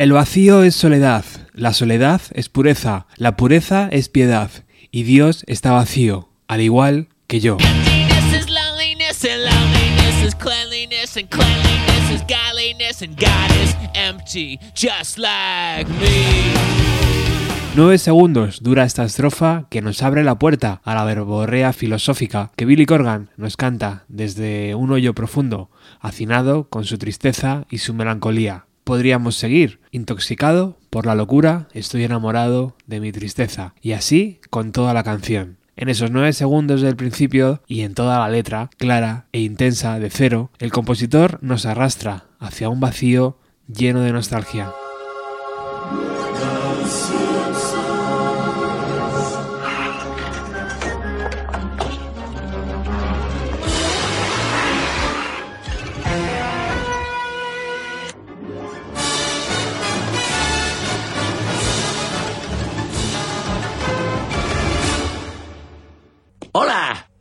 El vacío es soledad, la soledad es pureza, la pureza es piedad, y Dios está vacío, al igual que yo. Nueve segundos dura esta estrofa que nos abre la puerta a la verborrea filosófica que Billy Corgan nos canta desde un hoyo profundo, hacinado con su tristeza y su melancolía. Podríamos seguir, intoxicado por la locura, estoy enamorado de mi tristeza, y así con toda la canción. En esos nueve segundos del principio y en toda la letra, clara e intensa de cero, el compositor nos arrastra hacia un vacío lleno de nostalgia.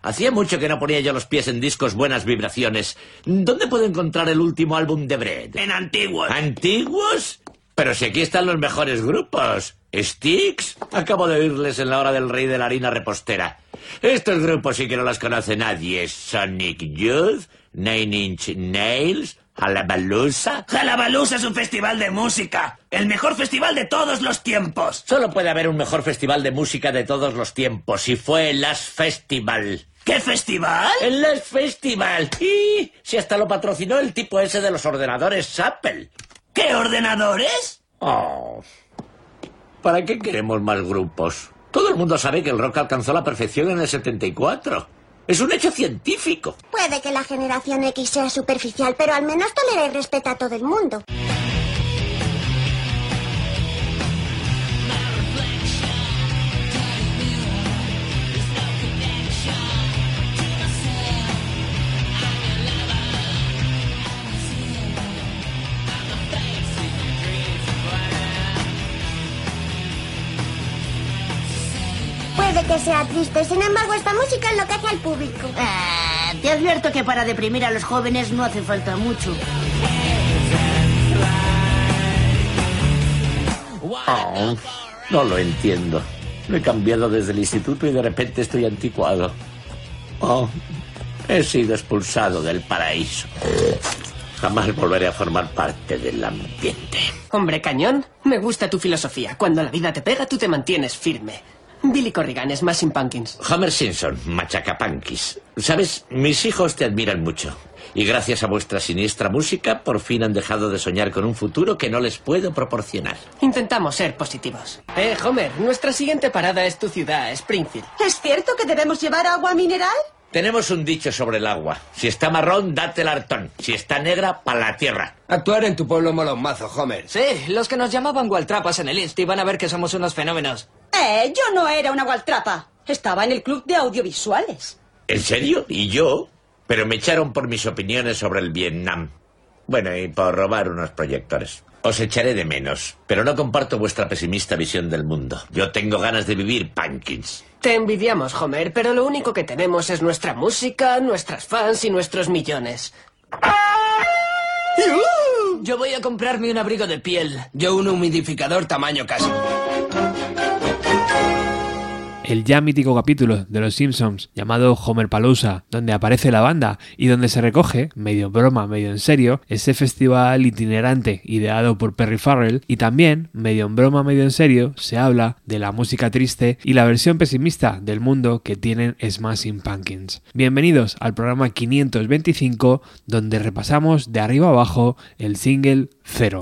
Hacía mucho que no ponía yo los pies en discos buenas vibraciones. ¿Dónde puedo encontrar el último álbum de Bread? En Antiguos. ¿Antiguos? Pero si aquí están los mejores grupos. ¿Sticks? Acabo de oírles en la hora del rey de la harina repostera. Estos grupos sí que no los conoce nadie. Sonic Youth, Nine Inch Nails, ¿Jalabalusa? Jalabalusa es un festival de música. El mejor festival de todos los tiempos. Solo puede haber un mejor festival de música de todos los tiempos. Y fue el Last Festival. ¿Qué festival? El Last Festival. Y si hasta lo patrocinó el tipo ese de los ordenadores Apple. ¿Qué ordenadores? Oh. ¿Para qué queremos más grupos? Todo el mundo sabe que el rock alcanzó la perfección en el 74. Es un hecho científico. Puede que la generación X sea superficial, pero al menos tolera y respeta a todo el mundo. Sea triste, sin embargo, esta música es lo que hace al público. Ah, te advierto que para deprimir a los jóvenes no hace falta mucho. Oh, no lo entiendo. Me he cambiado desde el instituto y de repente estoy anticuado. Oh, he sido expulsado del paraíso. Jamás volveré a formar parte del ambiente. Hombre cañón, me gusta tu filosofía. Cuando la vida te pega, tú te mantienes firme. Billy Corrigan es más Pumpkins. Homer Simpson, machacapankis. Sabes, mis hijos te admiran mucho. Y gracias a vuestra siniestra música, por fin han dejado de soñar con un futuro que no les puedo proporcionar. Intentamos ser positivos. Eh, Homer, nuestra siguiente parada es tu ciudad, Springfield. ¿Es cierto que debemos llevar agua mineral? Tenemos un dicho sobre el agua. Si está marrón, date el hartón. Si está negra, para la tierra. Actuar en tu pueblo mola un mazo, Homer. Sí, los que nos llamaban Waltrapas en el Inst van a ver que somos unos fenómenos. Eh, yo no era una Waltrapa. Estaba en el club de audiovisuales. ¿En serio? ¿Y yo? Pero me echaron por mis opiniones sobre el Vietnam. Bueno, y por robar unos proyectores. Os echaré de menos, pero no comparto vuestra pesimista visión del mundo. Yo tengo ganas de vivir, Pankins. Te envidiamos, Homer, pero lo único que tenemos es nuestra música, nuestras fans y nuestros millones. Yo voy a comprarme un abrigo de piel. Yo un humidificador tamaño casa el ya mítico capítulo de Los Simpsons llamado Homer Palooza, donde aparece la banda y donde se recoge, medio broma, medio en serio, ese festival itinerante ideado por Perry Farrell y también, medio en broma, medio en serio, se habla de la música triste y la versión pesimista del mundo que tienen Smashing Pumpkins. Bienvenidos al programa 525 donde repasamos de arriba abajo el single Cero.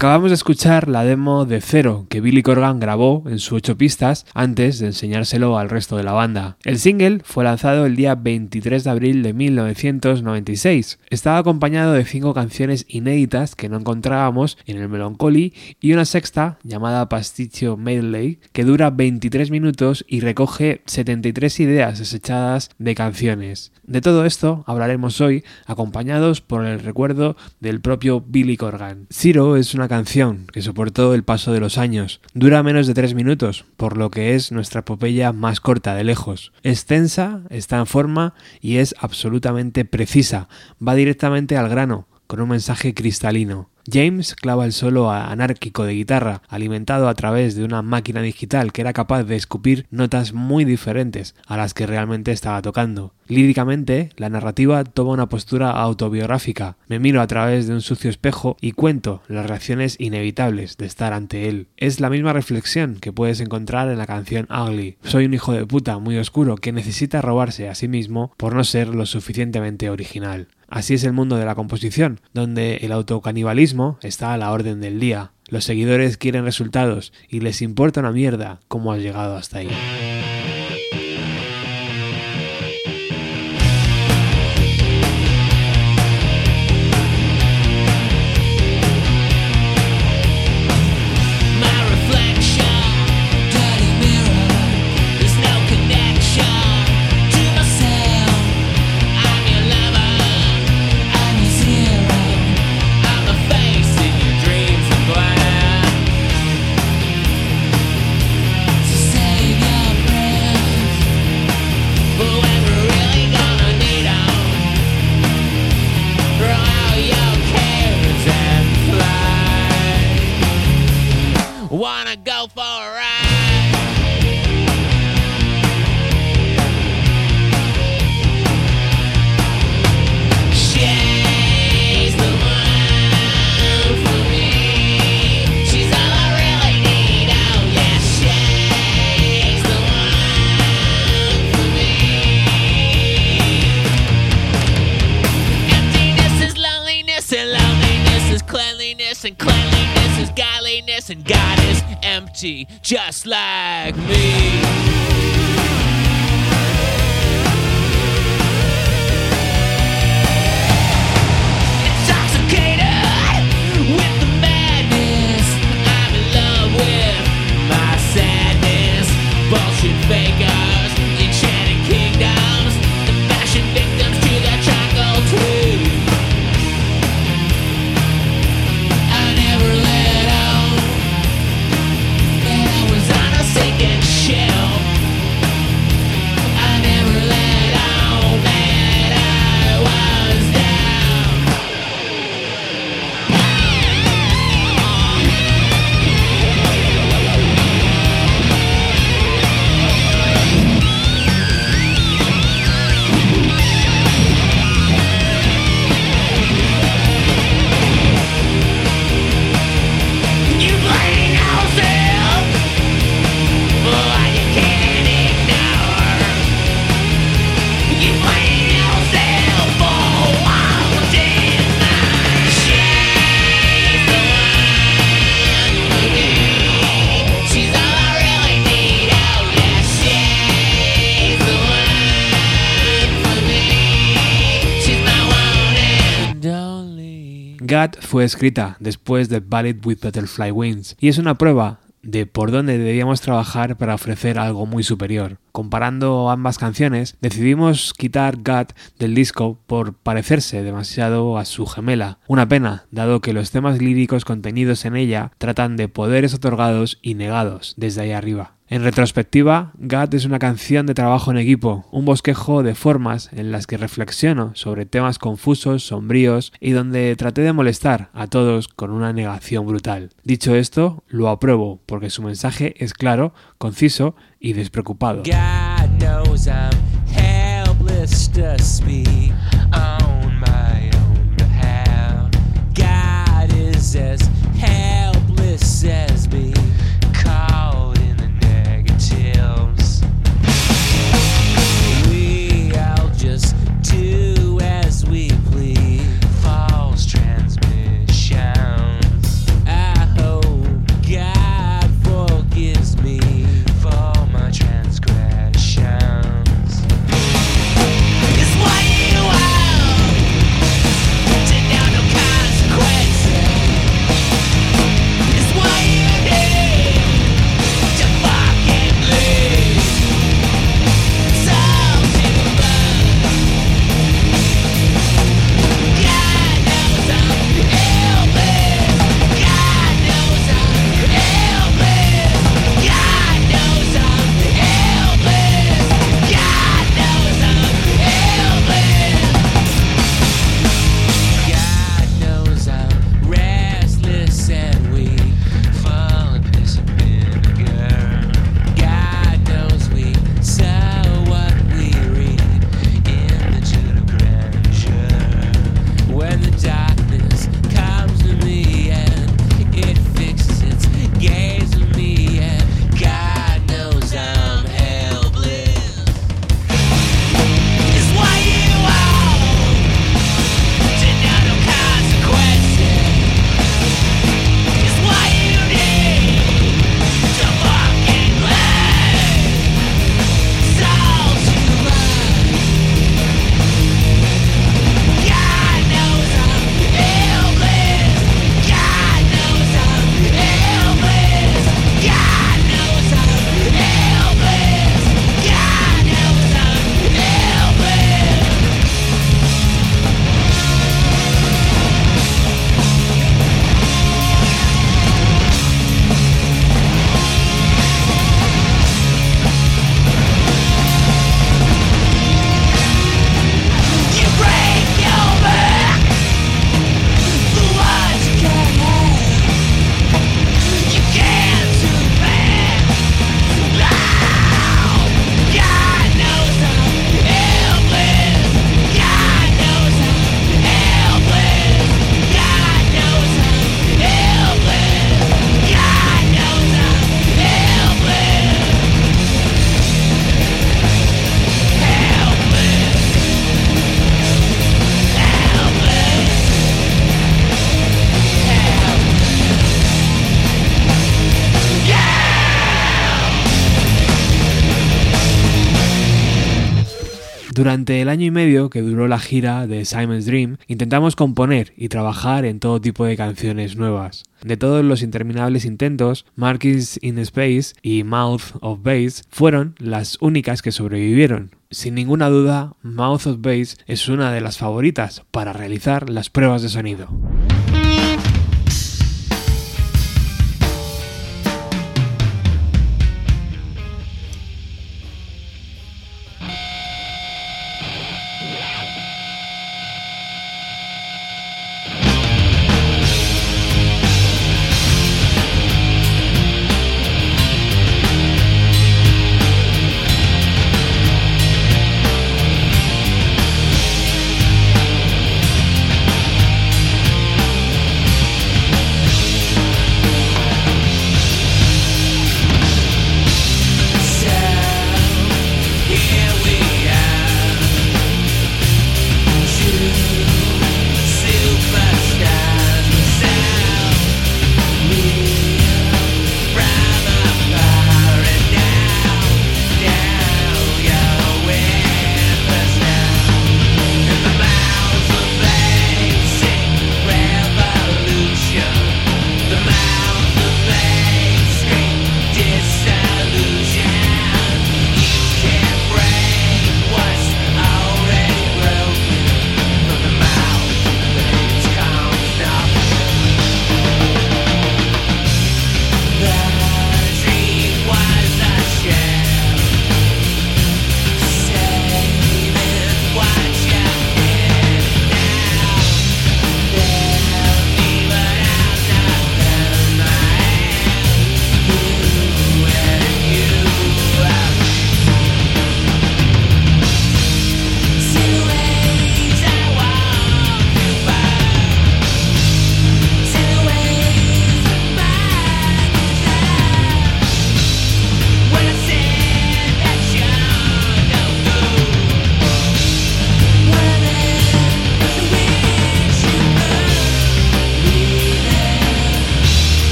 Acabamos de escuchar la demo de Cero que Billy Corgan grabó en su 8 pistas antes de enseñárselo al resto de la banda. El single fue lanzado el día 23 de abril de 1996. Estaba acompañado de cinco canciones inéditas que no encontrábamos en el Melancholy y una sexta llamada Pasticcio Medley que dura 23 minutos y recoge 73 ideas desechadas de canciones. De todo esto hablaremos hoy acompañados por el recuerdo del propio Billy Corgan. Zero es una canción que soportó el paso de los años. Dura menos de tres minutos, por lo que es nuestra epopeya más corta de lejos. Es tensa, está en forma y es absolutamente precisa. Va directamente al grano, con un mensaje cristalino. James clava el solo anárquico de guitarra, alimentado a través de una máquina digital que era capaz de escupir notas muy diferentes a las que realmente estaba tocando. Líricamente, la narrativa toma una postura autobiográfica. Me miro a través de un sucio espejo y cuento las reacciones inevitables de estar ante él. Es la misma reflexión que puedes encontrar en la canción Ugly. Soy un hijo de puta muy oscuro que necesita robarse a sí mismo por no ser lo suficientemente original. Así es el mundo de la composición, donde el autocanibalismo está a la orden del día. Los seguidores quieren resultados y les importa una mierda cómo has llegado hasta ahí. Fue escrita después de Ballet with Butterfly Wings y es una prueba de por dónde debíamos trabajar para ofrecer algo muy superior. Comparando ambas canciones, decidimos quitar Gut del disco por parecerse demasiado a su gemela. Una pena, dado que los temas líricos contenidos en ella tratan de poderes otorgados y negados desde ahí arriba. En retrospectiva, GAT es una canción de trabajo en equipo, un bosquejo de formas en las que reflexiono sobre temas confusos, sombríos y donde traté de molestar a todos con una negación brutal. Dicho esto, lo apruebo porque su mensaje es claro, conciso y despreocupado. God is as helpless as to Durante el año y medio que duró la gira de Simon's Dream, intentamos componer y trabajar en todo tipo de canciones nuevas. De todos los interminables intentos, Markings in Space y Mouth of Bass fueron las únicas que sobrevivieron. Sin ninguna duda, Mouth of Bass es una de las favoritas para realizar las pruebas de sonido.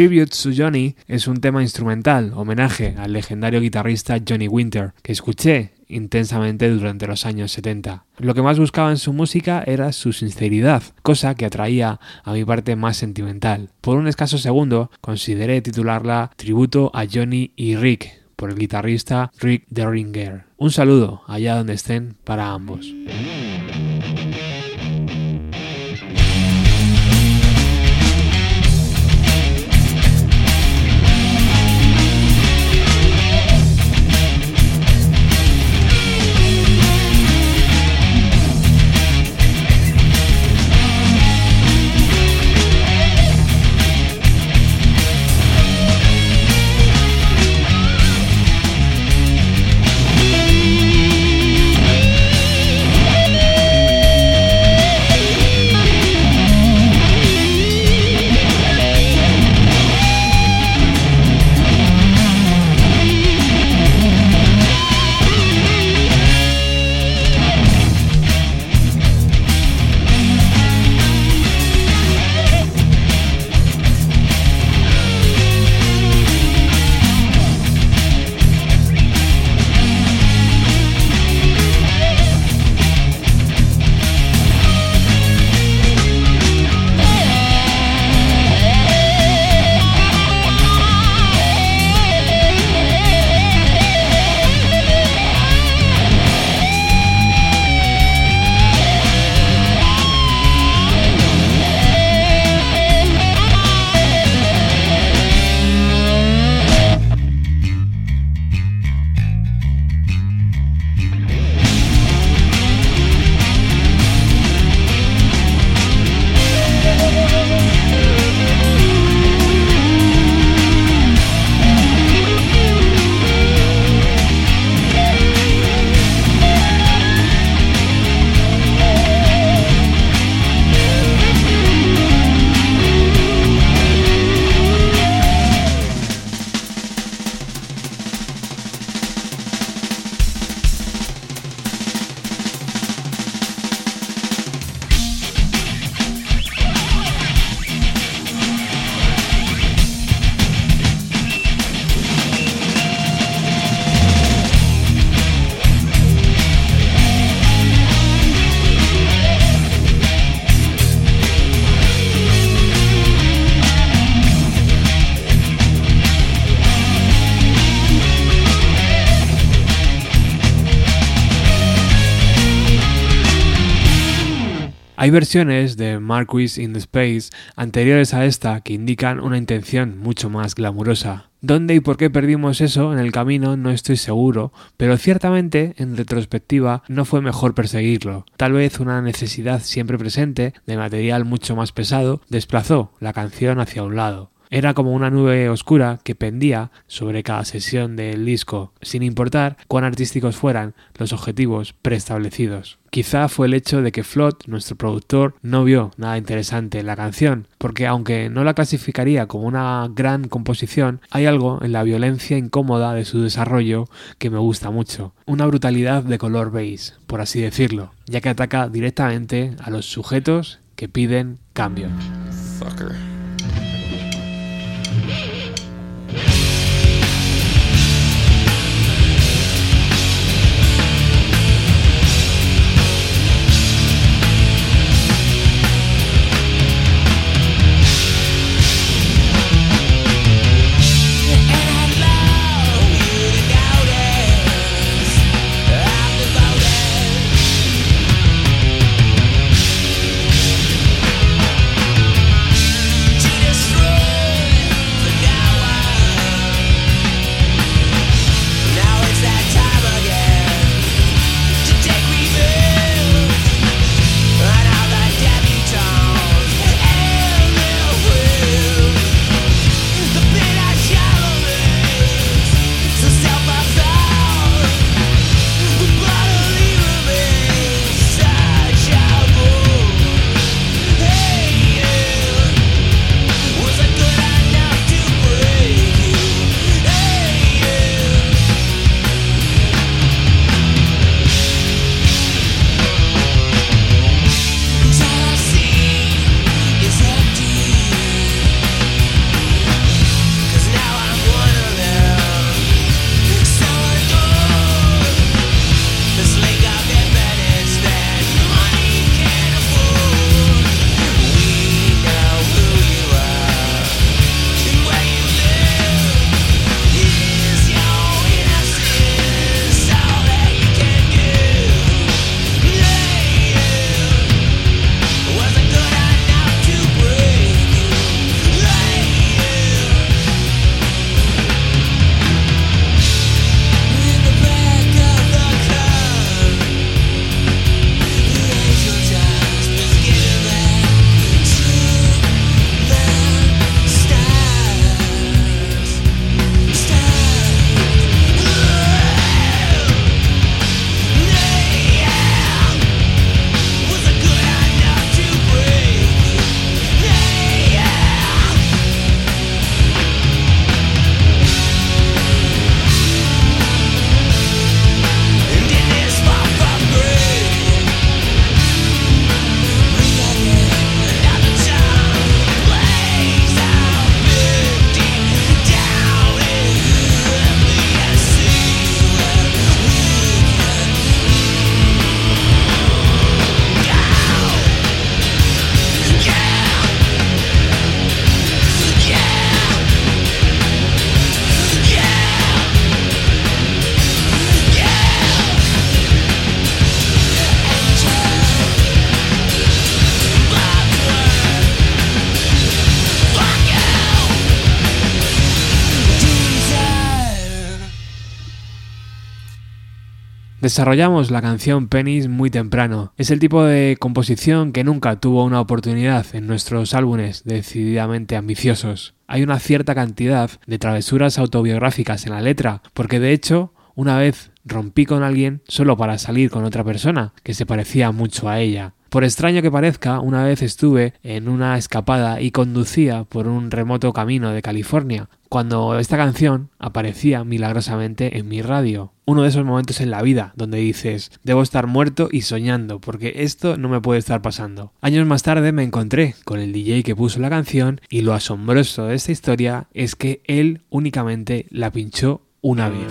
Tribute to Johnny es un tema instrumental, homenaje al legendario guitarrista Johnny Winter, que escuché intensamente durante los años 70. Lo que más buscaba en su música era su sinceridad, cosa que atraía a mi parte más sentimental. Por un escaso segundo consideré titularla Tributo a Johnny y Rick, por el guitarrista Rick Derringer. Un saludo allá donde estén para ambos. Hay versiones de Marquis in the Space anteriores a esta que indican una intención mucho más glamurosa. ¿Dónde y por qué perdimos eso en el camino? No estoy seguro, pero ciertamente, en retrospectiva, no fue mejor perseguirlo. Tal vez una necesidad siempre presente de material mucho más pesado desplazó la canción hacia un lado. Era como una nube oscura que pendía sobre cada sesión del disco, sin importar cuán artísticos fueran los objetivos preestablecidos. Quizá fue el hecho de que Flot, nuestro productor, no vio nada interesante en la canción, porque aunque no la clasificaría como una gran composición, hay algo en la violencia incómoda de su desarrollo que me gusta mucho. Una brutalidad de color beige, por así decirlo, ya que ataca directamente a los sujetos que piden cambio. Desarrollamos la canción Penis muy temprano. Es el tipo de composición que nunca tuvo una oportunidad en nuestros álbumes decididamente ambiciosos. Hay una cierta cantidad de travesuras autobiográficas en la letra, porque de hecho, una vez rompí con alguien solo para salir con otra persona que se parecía mucho a ella. Por extraño que parezca, una vez estuve en una escapada y conducía por un remoto camino de California, cuando esta canción aparecía milagrosamente en mi radio. Uno de esos momentos en la vida donde dices, debo estar muerto y soñando, porque esto no me puede estar pasando. Años más tarde me encontré con el DJ que puso la canción y lo asombroso de esta historia es que él únicamente la pinchó una vez.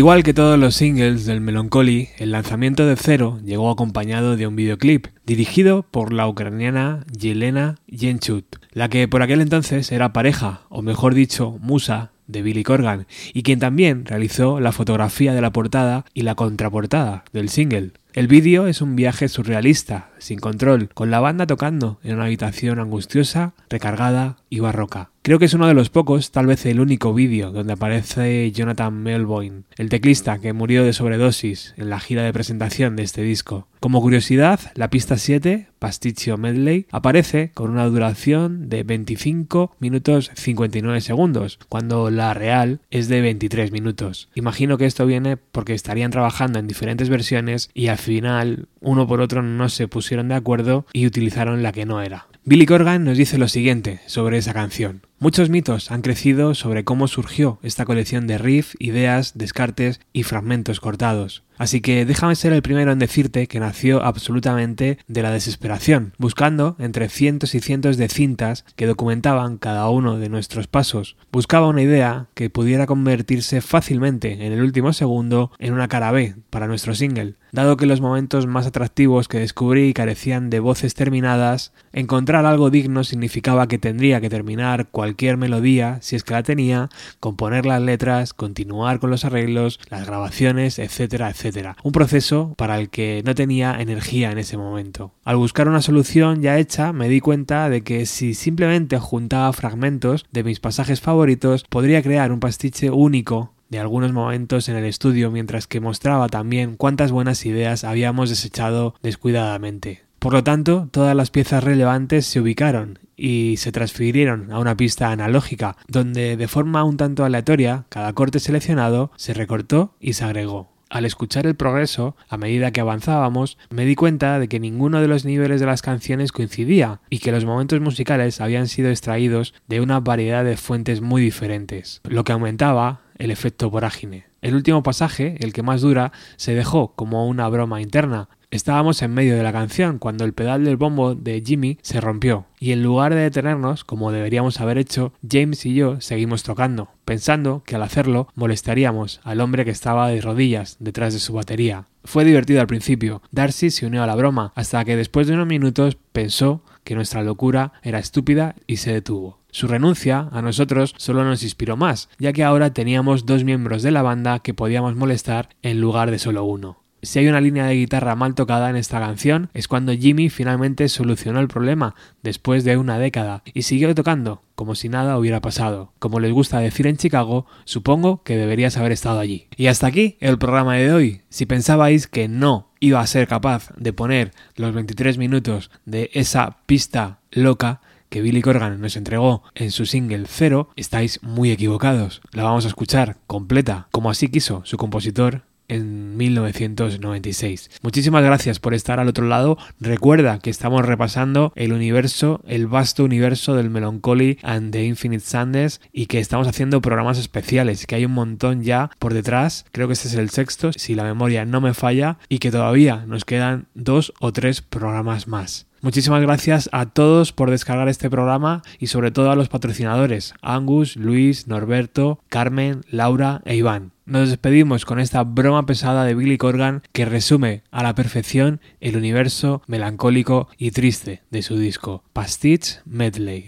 Igual que todos los singles del Melancholy, el lanzamiento de Zero llegó acompañado de un videoclip dirigido por la ucraniana Yelena Yenchut, la que por aquel entonces era pareja, o mejor dicho, musa de Billy Corgan, y quien también realizó la fotografía de la portada y la contraportada del single. El vídeo es un viaje surrealista, sin control, con la banda tocando en una habitación angustiosa, recargada y barroca. Creo que es uno de los pocos, tal vez el único vídeo donde aparece Jonathan Melvoin, el teclista que murió de sobredosis en la gira de presentación de este disco. Como curiosidad, la pista 7, Pasticcio Medley, aparece con una duración de 25 minutos 59 segundos, cuando la real es de 23 minutos. Imagino que esto viene porque estarían trabajando en diferentes versiones y al final uno por otro no se pusieron de acuerdo y utilizaron la que no era. Billy Corgan nos dice lo siguiente sobre esa canción. Muchos mitos han crecido sobre cómo surgió esta colección de riffs, ideas, descartes y fragmentos cortados. Así que déjame ser el primero en decirte que nació absolutamente de la desesperación, buscando entre cientos y cientos de cintas que documentaban cada uno de nuestros pasos. Buscaba una idea que pudiera convertirse fácilmente en el último segundo en una cara B para nuestro single. Dado que los momentos más atractivos que descubrí carecían de voces terminadas, encontrar algo digno significaba que tendría que terminar cualquier melodía, si es que la tenía, componer las letras, continuar con los arreglos, las grabaciones, etcétera, etcétera. Un proceso para el que no tenía energía en ese momento. Al buscar una solución ya hecha, me di cuenta de que si simplemente juntaba fragmentos de mis pasajes favoritos, podría crear un pastiche único de algunos momentos en el estudio mientras que mostraba también cuántas buenas ideas habíamos desechado descuidadamente. Por lo tanto, todas las piezas relevantes se ubicaron y se transfirieron a una pista analógica, donde de forma un tanto aleatoria cada corte seleccionado se recortó y se agregó. Al escuchar el progreso, a medida que avanzábamos, me di cuenta de que ninguno de los niveles de las canciones coincidía y que los momentos musicales habían sido extraídos de una variedad de fuentes muy diferentes, lo que aumentaba el efecto vorágine. El último pasaje, el que más dura, se dejó como una broma interna, Estábamos en medio de la canción cuando el pedal del bombo de Jimmy se rompió y en lugar de detenernos, como deberíamos haber hecho, James y yo seguimos tocando, pensando que al hacerlo molestaríamos al hombre que estaba de rodillas detrás de su batería. Fue divertido al principio, Darcy se unió a la broma, hasta que después de unos minutos pensó que nuestra locura era estúpida y se detuvo. Su renuncia a nosotros solo nos inspiró más, ya que ahora teníamos dos miembros de la banda que podíamos molestar en lugar de solo uno. Si hay una línea de guitarra mal tocada en esta canción, es cuando Jimmy finalmente solucionó el problema después de una década y siguió tocando como si nada hubiera pasado. Como les gusta decir en Chicago, supongo que deberías haber estado allí. Y hasta aquí el programa de hoy. Si pensabais que no iba a ser capaz de poner los 23 minutos de esa pista loca, que Billy Corgan nos entregó en su single Cero, estáis muy equivocados. La vamos a escuchar completa, como así quiso su compositor en 1996. Muchísimas gracias por estar al otro lado. Recuerda que estamos repasando el universo, el vasto universo del Melancholy and the Infinite Sandes y que estamos haciendo programas especiales, que hay un montón ya por detrás. Creo que este es el sexto, si la memoria no me falla, y que todavía nos quedan dos o tres programas más. Muchísimas gracias a todos por descargar este programa y sobre todo a los patrocinadores, Angus, Luis, Norberto, Carmen, Laura e Iván. Nos despedimos con esta broma pesada de Billy Corgan que resume a la perfección el universo melancólico y triste de su disco, Pastich Medley.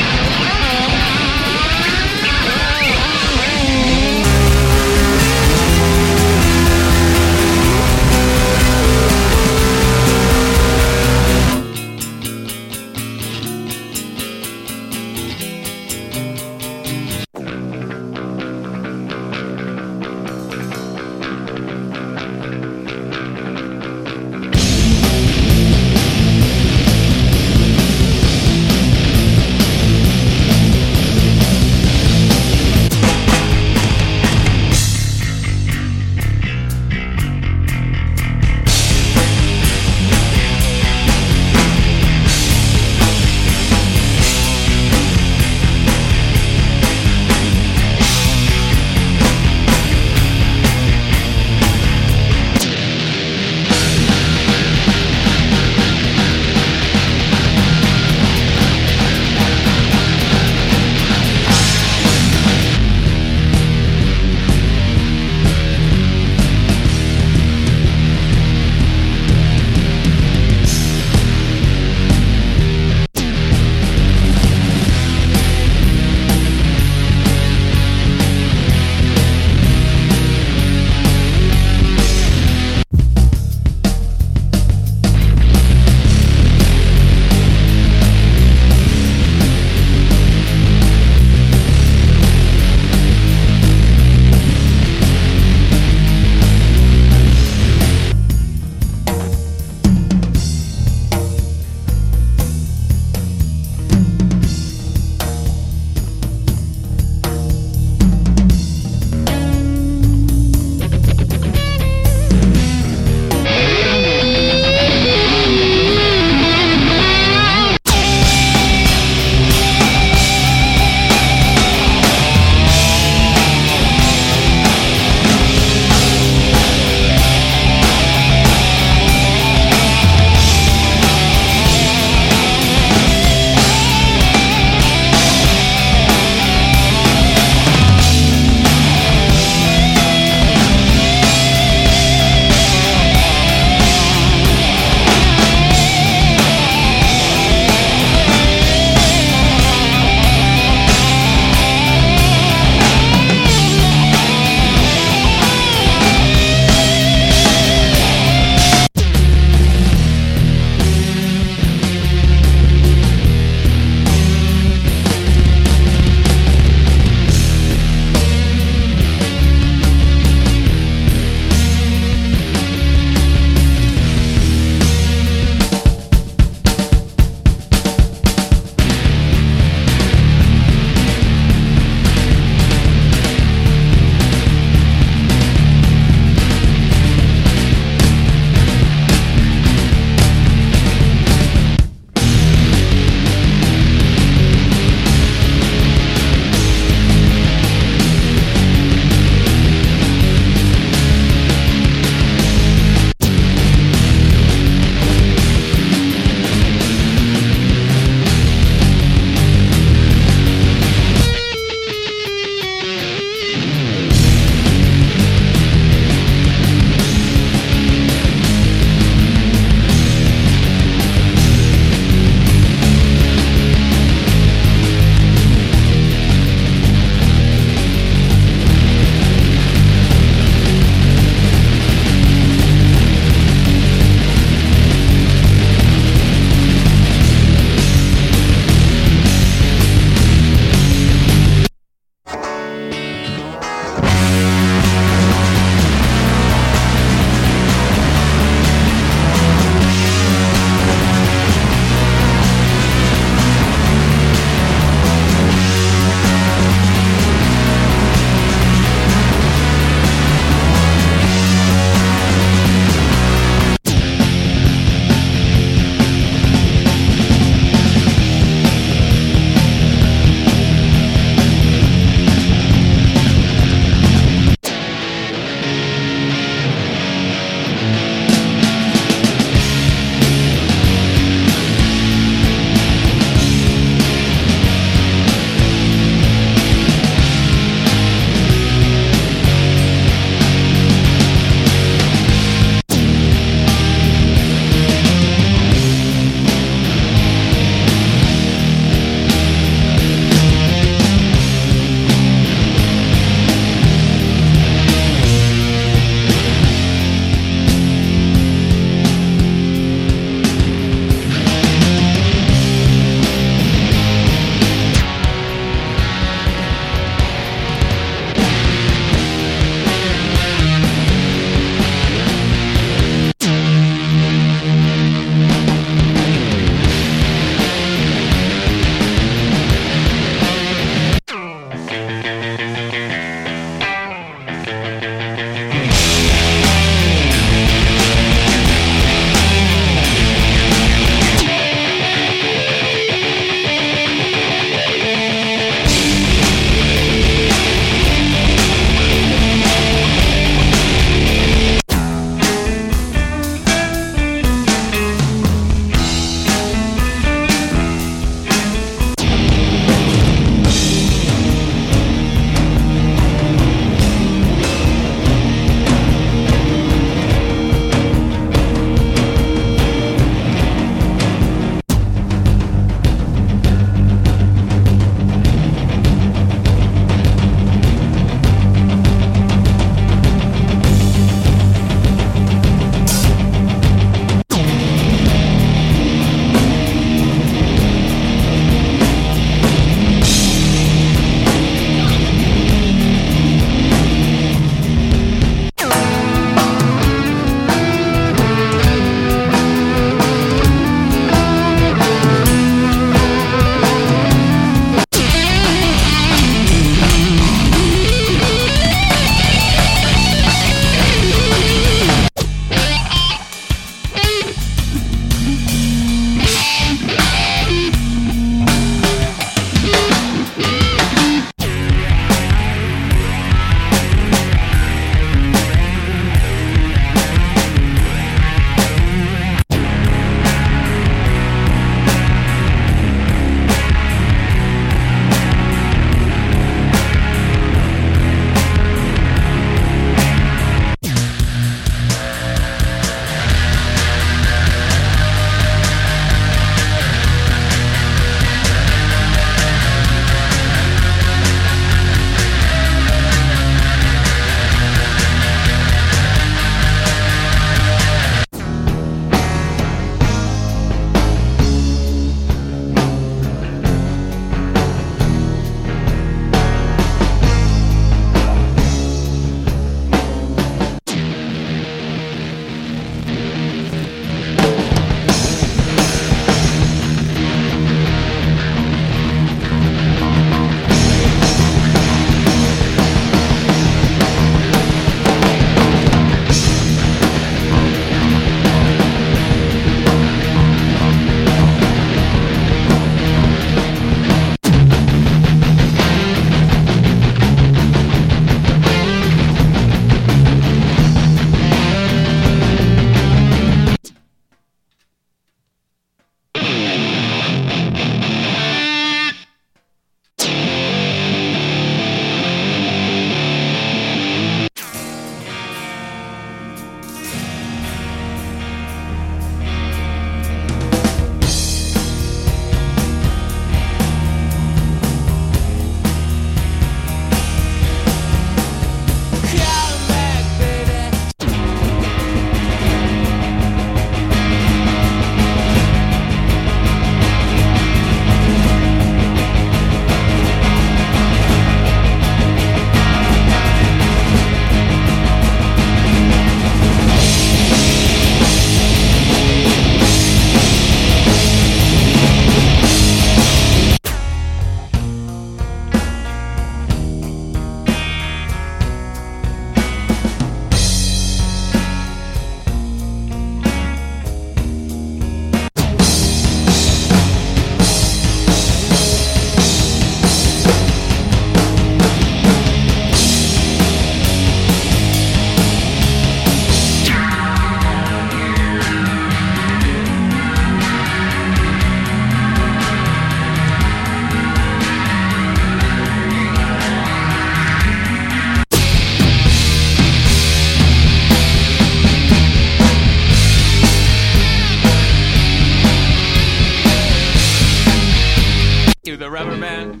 Rubber band.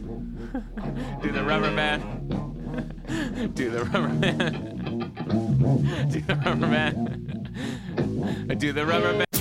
Do the rubber band. Do the rubber band. Do the rubber band. Do the rubber band.